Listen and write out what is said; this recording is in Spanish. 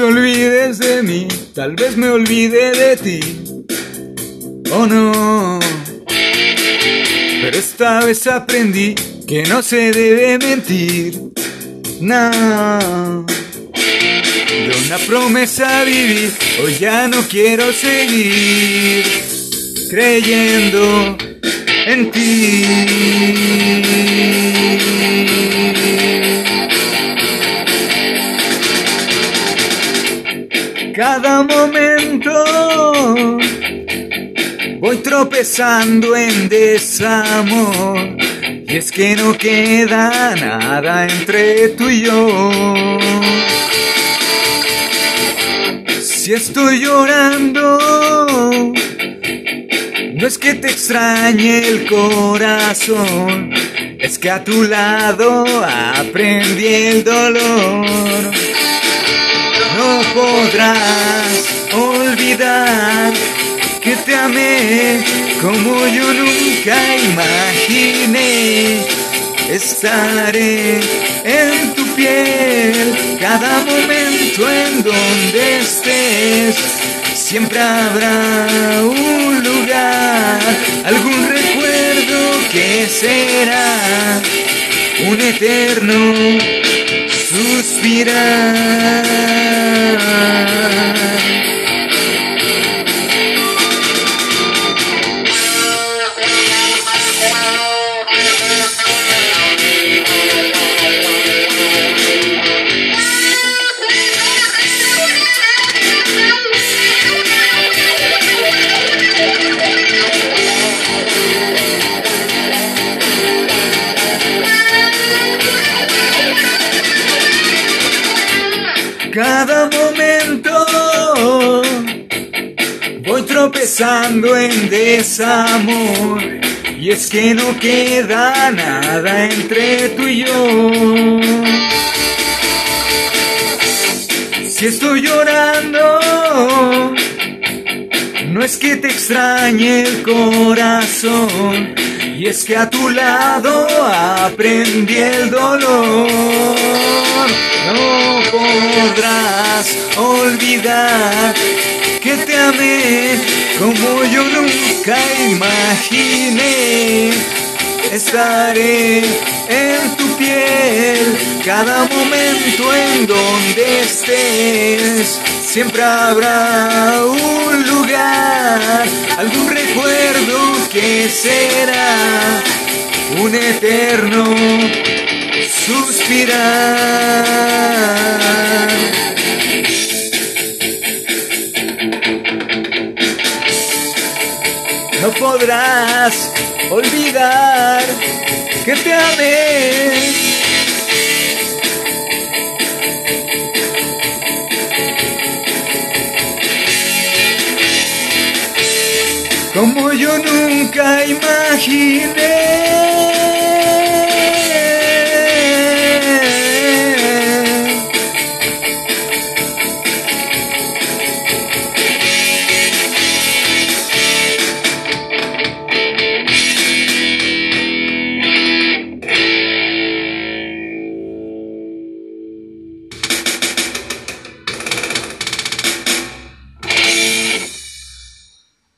olvides de mí, tal vez me olvide de ti. Oh no. Pero esta vez aprendí que no se debe mentir. No. De una promesa viví, hoy ya no quiero seguir creyendo en ti. Cada momento voy tropezando en desamor. Y es que no queda nada entre tú y yo. Si estoy llorando, no es que te extrañe el corazón, es que a tu lado aprendí el dolor. Podrás olvidar que te amé como yo nunca imaginé. Estaré en tu piel cada momento en donde estés. Siempre habrá un lugar, algún recuerdo que será un eterno suspirar. Tropezando en desamor y es que no queda nada entre tú y yo. Si estoy llorando, no es que te extrañe el corazón, y es que a tu lado aprendí el dolor. No podrás olvidar que te amé como yo nunca imaginé. Estaré en tu piel cada momento en donde estés. Siempre habrá un lugar, algún recuerdo que será un eterno suspirar. Podrás olvidar que te amé. Como yo nunca imaginé.